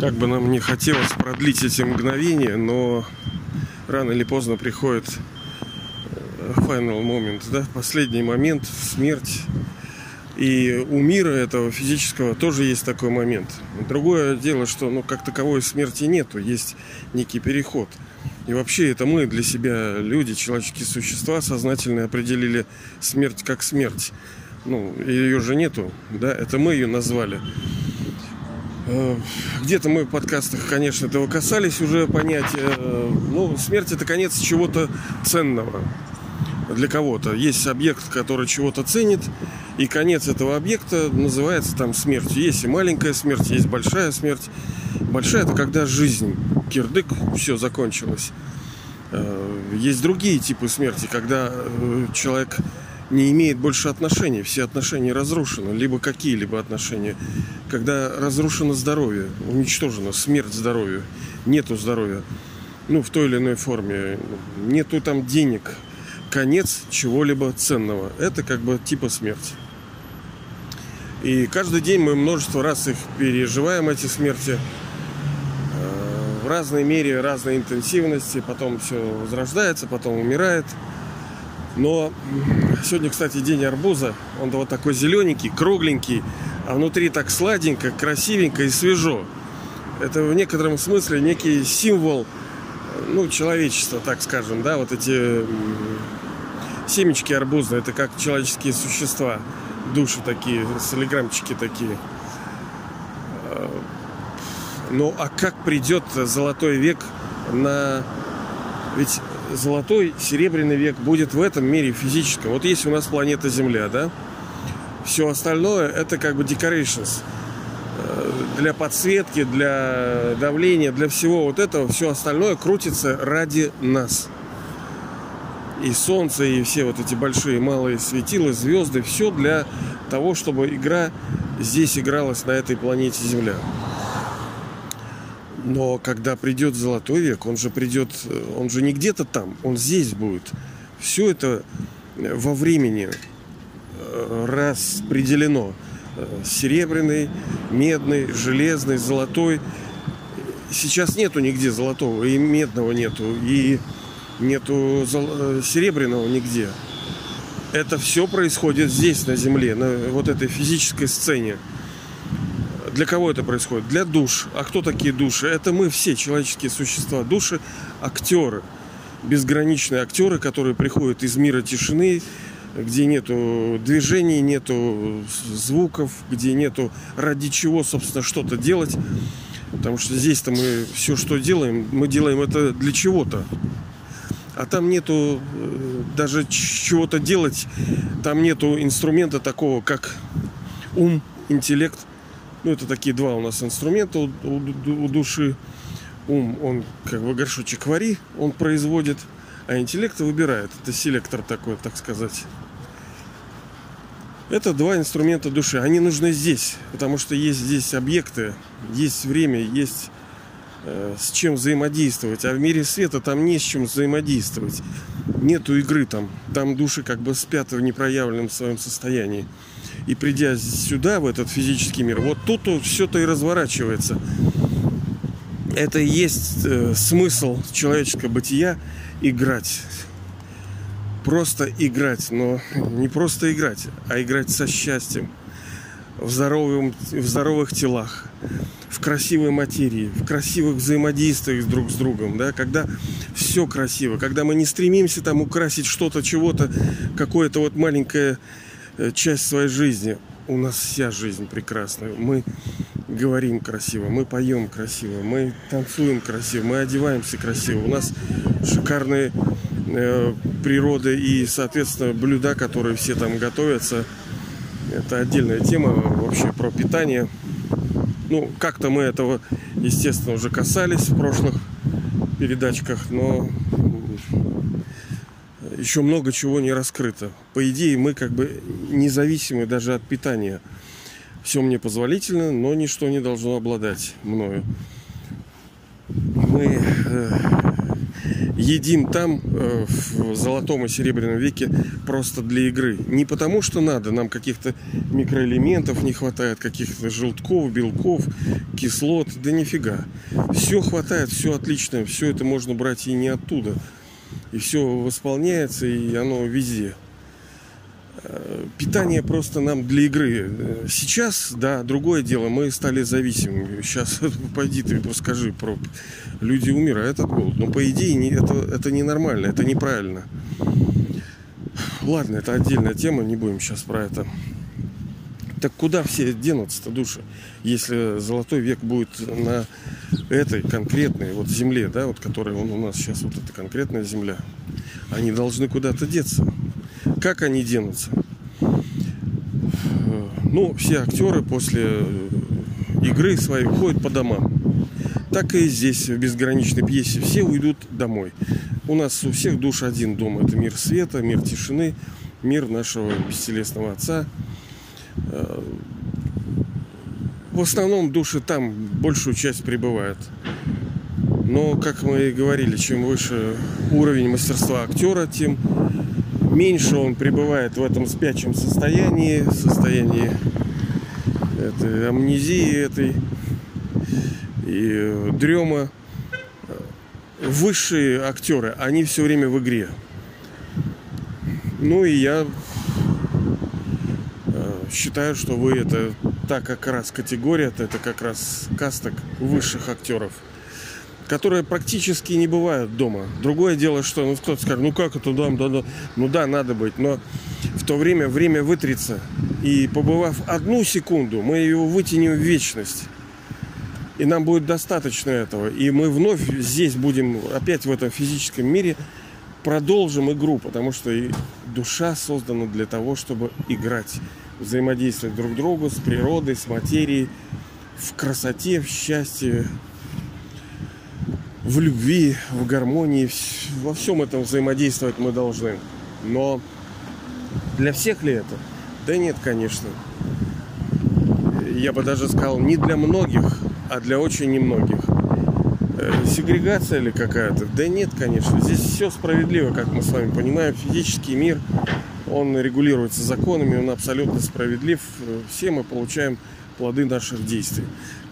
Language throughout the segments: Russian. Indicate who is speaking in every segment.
Speaker 1: Как бы нам не хотелось продлить эти мгновения, но рано или поздно приходит э, final moment, да, последний момент, смерть. И у мира этого физического тоже есть такой момент. Другое дело, что ну, как таковой смерти нету, есть некий переход. И вообще это мы для себя, люди, человеческие существа, сознательно определили смерть как смерть. Ну, ее же нету, да, это мы ее назвали. Э, где-то мы в подкастах, конечно, этого касались уже понятия. Э, ну, смерть это конец чего-то ценного для кого-то. Есть объект, который чего-то ценит, и конец этого объекта называется там смертью. Есть и маленькая смерть, есть большая смерть. Большая это когда жизнь, кирдык, все закончилось. Э, есть другие типы смерти, когда человек не имеет больше отношений, все отношения разрушены, либо какие-либо отношения. Когда разрушено здоровье, уничтожено смерть здоровью, нету здоровья, ну, в той или иной форме, нету там денег, конец чего-либо ценного. Это как бы типа смерти. И каждый день мы множество раз их переживаем, эти смерти, э, в разной мере, разной интенсивности, потом все возрождается, потом умирает – но сегодня, кстати, день арбуза. Он вот такой зелененький, кругленький, а внутри так сладенько, красивенько и свежо. Это в некотором смысле некий символ ну, человечества, так скажем, да, вот эти семечки арбуза, это как человеческие существа, души такие, солиграмчики такие. Ну, а как придет золотой век на... Ведь золотой, серебряный век будет в этом мире физическом. Вот есть у нас планета Земля, да? Все остальное это как бы decorations э, для подсветки, для давления, для всего вот этого, все остальное крутится ради нас. И солнце, и все вот эти большие малые светила, звезды, все для того, чтобы игра здесь игралась на этой планете Земля. Но когда придет золотой век, он же придет, он же не где-то там, он здесь будет. Все это во времени э, распределено. Э, серебряный, медный, железный, золотой. Сейчас нету нигде золотого, и медного нету, и нету э, серебряного нигде. Это все происходит здесь, на Земле, на вот этой физической сцене. Для кого это происходит? Для душ. А кто такие души? Это мы все, человеческие существа. Души – актеры. Безграничные актеры, которые приходят из мира тишины, где нету движений, нету звуков, где нету ради чего, собственно, что-то делать. Потому что здесь-то мы все, что делаем, мы делаем это для чего-то. А там нету э, даже чего-то делать, там нету инструмента такого, как ум, интеллект – ну, это такие два у нас инструмента у, у, у души. Ум, он как бы горшочек вари, он производит, а интеллект выбирает. Это селектор такой, так сказать. Это два инструмента души. Они нужны здесь, потому что есть здесь объекты, есть время, есть э, с чем взаимодействовать. А в мире света там не с чем взаимодействовать. Нету игры там. Там души как бы спят в непроявленном своем состоянии. И придя сюда, в этот физический мир, вот тут все-то и разворачивается. Это и есть э, смысл человеческого бытия играть. Просто играть, но не просто играть, а играть со счастьем, в, здоровом, в здоровых телах, в красивой материи, в красивых взаимодействиях друг с другом, да, когда все красиво, когда мы не стремимся там украсить что-то, чего-то, какое-то вот маленькое часть своей жизни. У нас вся жизнь прекрасная. Мы говорим красиво, мы поем красиво, мы танцуем красиво, мы одеваемся красиво. У нас шикарные э, природы и, соответственно, блюда, которые все там готовятся. Это отдельная тема вообще про питание. Ну, как-то мы этого, естественно, уже касались в прошлых передачках, но еще много чего не раскрыто. По идее, мы как бы независимы даже от питания. Все мне позволительно, но ничто не должно обладать мною. Мы... Э, едим там, э, в золотом и серебряном веке, просто для игры. Не потому, что надо, нам каких-то микроэлементов не хватает, каких-то желтков, белков, кислот, да нифига. Все хватает, все отлично, все это можно брать и не оттуда. И все восполняется, и оно везде питание просто нам для игры. Сейчас, да, другое дело, мы стали зависимыми. Сейчас пойди ты расскажи про люди умирают от голода. Но по идее не, это, это ненормально, это неправильно. Ладно, это отдельная тема, не будем сейчас про это. Так куда все денутся-то души, если золотой век будет на этой конкретной вот земле, да, вот которая он у нас сейчас, вот эта конкретная земля, они должны куда-то деться. Как они денутся? Ну, все актеры после э, игры своей уходят по домам. Так и здесь, в безграничной пьесе, все уйдут домой. У нас у всех душ один дом. Это мир света, мир тишины, мир нашего бестелесного отца. В основном души там большую часть пребывают. Но, как мы и говорили, чем выше уровень мастерства актера, тем меньше он пребывает в этом спячем состоянии, состоянии этой амнезии этой и э, дрема. Высшие актеры, они все время в игре. Ну и я э, считаю, что вы это та как раз категория, это как раз каста высших актеров – которые практически не бывают дома. Другое дело, что ну, кто-то скажет, ну как это дом, да, да. Ну да, надо быть, но в то время время вытрется. И побывав одну секунду, мы его вытянем в вечность. И нам будет достаточно этого. И мы вновь здесь будем, опять в этом физическом мире, продолжим игру, потому что душа создана для того, чтобы играть, взаимодействовать друг другу с природой, с материей, в красоте, в счастье, в любви, в гармонии, во всем этом взаимодействовать мы должны. Но для всех ли это? Да нет, конечно. Я бы даже сказал, не для многих, а для очень немногих. Э, сегрегация ли какая-то? Да нет, конечно. Здесь все справедливо, как мы с вами понимаем. Физический мир, он регулируется законами, он абсолютно справедлив. Все мы получаем плоды наших действий.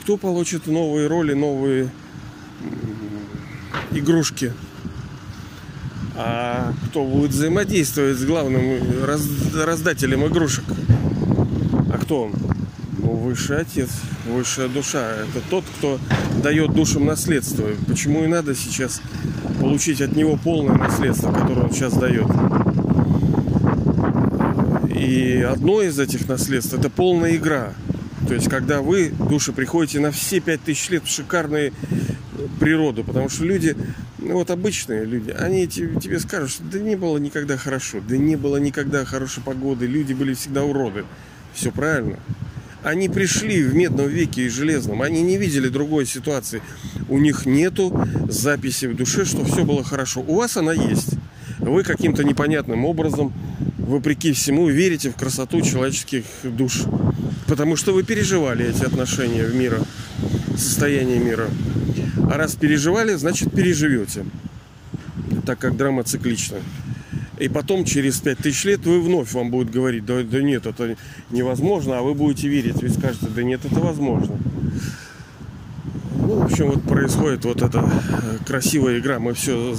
Speaker 1: Кто получит новые роли, новые игрушки. А кто будет взаимодействовать с главным раз, раздателем игрушек? А кто он? Ну, высший отец, высшая душа. Это тот, кто дает душам наследство. Почему и надо сейчас получить от него полное наследство, которое он сейчас дает. И одно из этих наследств это полная игра. То есть, когда вы, души, приходите на все пять тысяч лет в шикарные природу, потому что люди, ну вот обычные люди, они тебе скажут, что да не было никогда хорошо, да не было никогда хорошей погоды, люди были всегда уроды. Все правильно. Они пришли в медном веке и железном, они не видели другой ситуации. У них нету записи в душе, что все было хорошо. У вас она есть. Вы каким-то непонятным образом, вопреки всему, верите в красоту человеческих душ. Потому что вы переживали эти отношения в мира, состояние мира. А раз переживали, значит переживете. Так как драма циклична. И потом, через 5000 лет, вы вновь вам будет говорить, да, да нет, это невозможно, а вы будете верить. Вы скажете, да нет, это возможно. Ну, в общем, вот происходит вот эта э, красивая игра. Мы все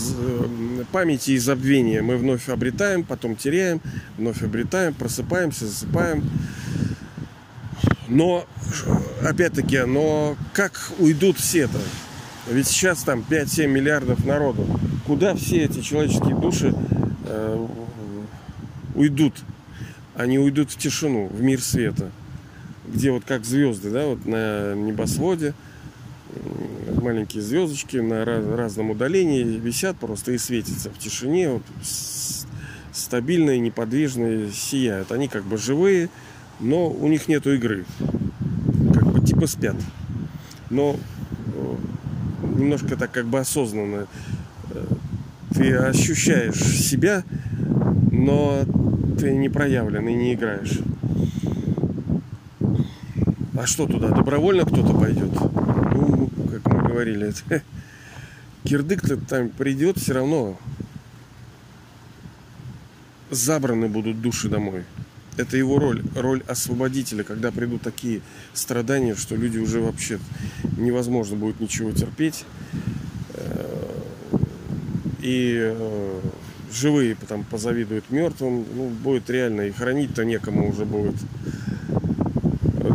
Speaker 1: памяти и забвения мы вновь обретаем, потом теряем, вновь обретаем, просыпаемся, засыпаем. Но, опять-таки, но как уйдут все-то? Ведь сейчас там 5-7 миллиардов народу. Куда все эти человеческие души э, уйдут? Они уйдут в тишину, в мир света. Где вот как звезды, да, вот на небосводе маленькие звездочки на раз, разном удалении висят просто и светятся в тишине, вот, стабильные, неподвижные, сияют. Они как бы живые, но у них нету игры. Как бы типа спят. Но немножко так как бы осознанно. Э, ты ощущаешь себя, но ты не проявлен и не играешь. А что туда? Добровольно кто-то пойдет? Ну, как мы говорили, кирдык-то там придет, все равно забраны будут души домой. Это его роль, роль освободителя, когда придут такие страдания, что люди уже вообще невозможно будет ничего терпеть. Э, и э, живые потом позавидуют мертвым. Ну, будет реально и хранить-то некому уже будет.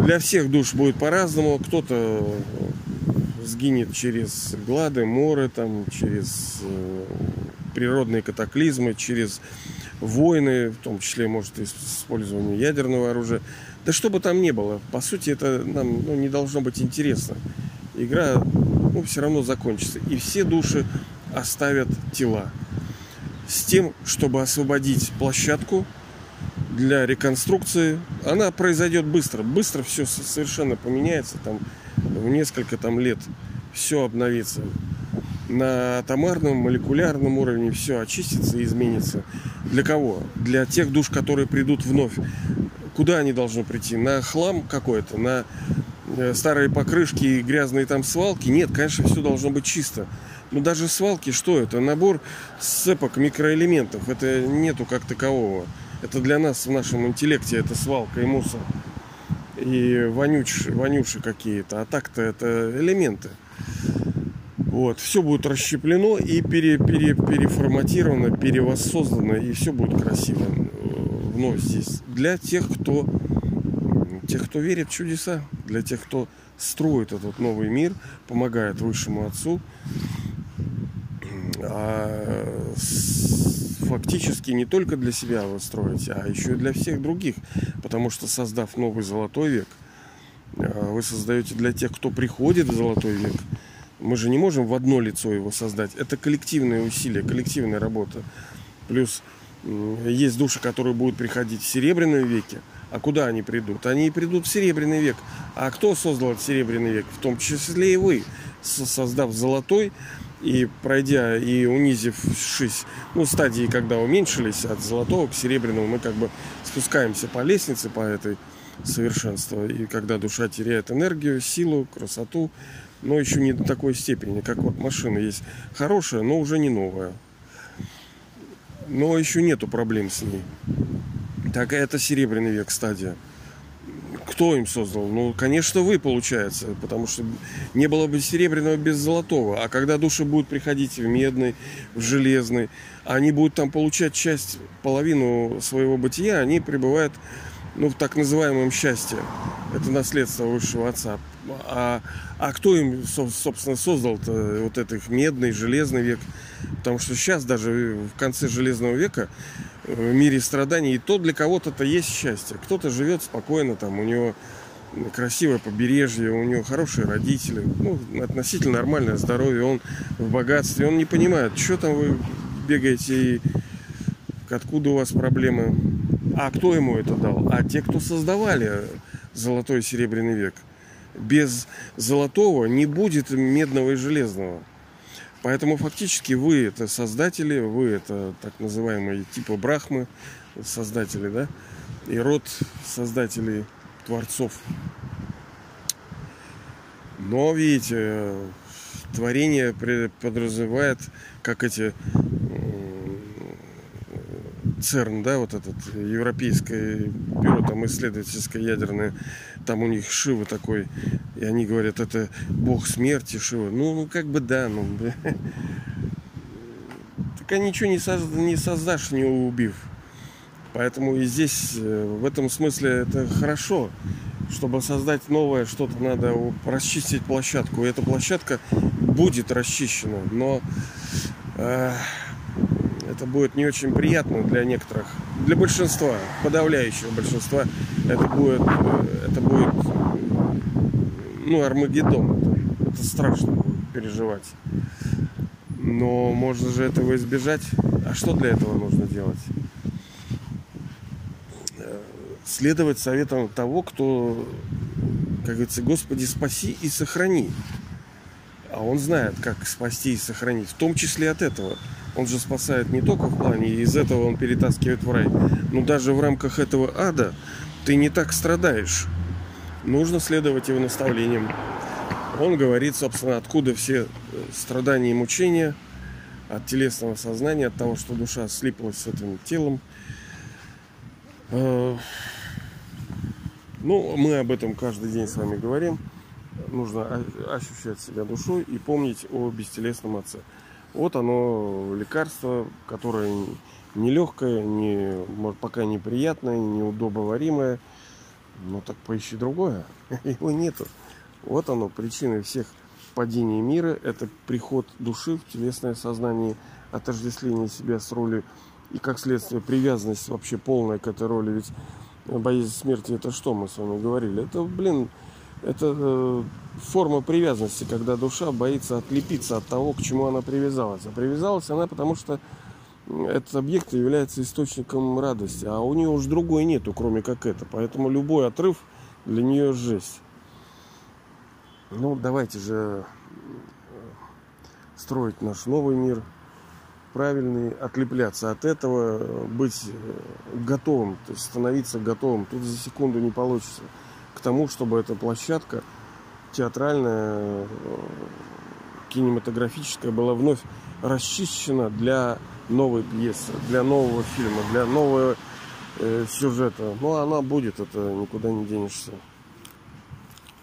Speaker 1: Для всех душ будет по-разному. Кто-то сгинет через глады, моры, там, через э, природные катаклизмы, через войны, в том числе, может, использование ядерного оружия. Да что бы там ни было, по сути, это нам ну, не должно быть интересно. Игра ну, все равно закончится. И все души оставят тела. С тем, чтобы освободить площадку для реконструкции. Она произойдет быстро. Быстро все совершенно поменяется. Там в несколько там лет все обновится. На атомарном, молекулярном уровне все очистится и изменится. Для кого? Для тех душ, которые придут вновь. Куда они должны прийти? На хлам какой-то, на э, старые покрышки и грязные там свалки? Нет, конечно, все должно быть чисто. Но даже свалки, что это? Набор сцепок микроэлементов. Это нету как такового. Это для нас в нашем интеллекте это свалка и мусор. И вонюч, вонюши какие-то. А так-то это элементы. Вот, все будет расщеплено и пере, пере, переформатировано, перевоссоздано, и все будет красиво вновь здесь. Для тех, кто, тех, кто верит в чудеса, для тех, кто строит этот новый мир, помогает Высшему Отцу, а фактически не только для себя вы строите, а еще и для всех других. Потому что создав новый золотой век, э, вы создаете для тех, кто приходит в золотой век, мы же не можем в одно лицо его создать. Это коллективные усилия, коллективная работа. Плюс есть души, которые будут приходить в Серебряном веке. А куда они придут? Они придут в Серебряный век. А кто создал Серебряный век? В том числе и вы, создав Золотой и пройдя и унизившись, ну, стадии, когда уменьшились от Золотого к Серебряному, мы как бы спускаемся по лестнице, по этой совершенству. И когда душа теряет энергию, силу, красоту, но еще не до такой степени, как вот машина есть хорошая, но уже не новая. Но еще нету проблем с ней. Так это серебряный век стадия. Кто им создал? Ну, конечно, вы, получается, потому что не было бы серебряного без золотого. А когда души будут приходить в медный, в железный, они будут там получать часть, половину своего бытия, они пребывают ну, в так называемом счастье. Это наследство высшего отца. А, а кто им, собственно, создал-то вот этот медный, железный век? Потому что сейчас даже в конце железного века в мире страданий и то для кого-то-то есть счастье. Кто-то живет спокойно, там у него красивое побережье, у него хорошие родители, ну, относительно нормальное здоровье, он в богатстве, он не понимает, что там вы бегаете и откуда у вас проблемы. А кто ему это дал? А те, кто создавали золотой и серебряный век – без золотого не будет медного и железного. Поэтому фактически вы это создатели, вы это так называемые типа брахмы, создатели, да, и род создателей творцов. Но видите, творение подразумевает, как эти ЦЕРН, да, вот этот европейское бюро там исследовательское ядерное, там у них Шива такой, и они говорят, это бог смерти Шива. Ну, ну как бы да, ну так ничего не, созда, не создашь, не убив. Поэтому и здесь э, в этом смысле это хорошо. Чтобы создать новое что-то, надо расчистить площадку. И эта площадка будет расчищена. Но э, это будет не очень приятно для некоторых, для большинства, подавляющего большинства, это будет, э, это будет, ну, Армагеддон. Это, страшно переживать. Но можно же этого избежать. А что для этого нужно делать? Э, следовать советам того, кто, как говорится, Господи, спаси и сохрани. А он знает, как спасти и сохранить, в том числе от этого. Он же спасает не только в плане, из этого он перетаскивает в рай, но даже в рамках этого ада ты не так страдаешь. Нужно следовать его наставлениям. Он говорит, собственно, откуда все страдания и мучения от телесного сознания, от того, что душа слиплась с этим телом. Ну, мы об этом каждый день с вами говорим. Нужно ощущать себя душой и помнить о бестелесном отце. Вот оно лекарство, которое нелегкое, не, пока неприятное, неудобоваримое. Ну так поищи другое. Его нету. Вот оно, причины всех падений мира. Это приход души в телесное сознание, отождествление себя с ролью и, как следствие, привязанность вообще полная к этой роли. Ведь боязнь смерти это что мы с вами говорили? Это, блин, это э, форма привязанности, когда душа боится отлепиться от того, к чему она привязалась. А привязалась она, потому что этот объект является источником радости, а у нее уж другой нету, кроме как это. Поэтому любой отрыв для нее жесть. Ну, давайте же строить наш новый мир, правильный, отлепляться от этого, быть готовым, то есть становиться готовым. Тут за секунду не получится к тому, чтобы эта площадка театральная, кинематографическая была вновь расчищена для новой пьесы, для нового фильма, для нового э, сюжета. Ну, она будет, это никуда не денешься.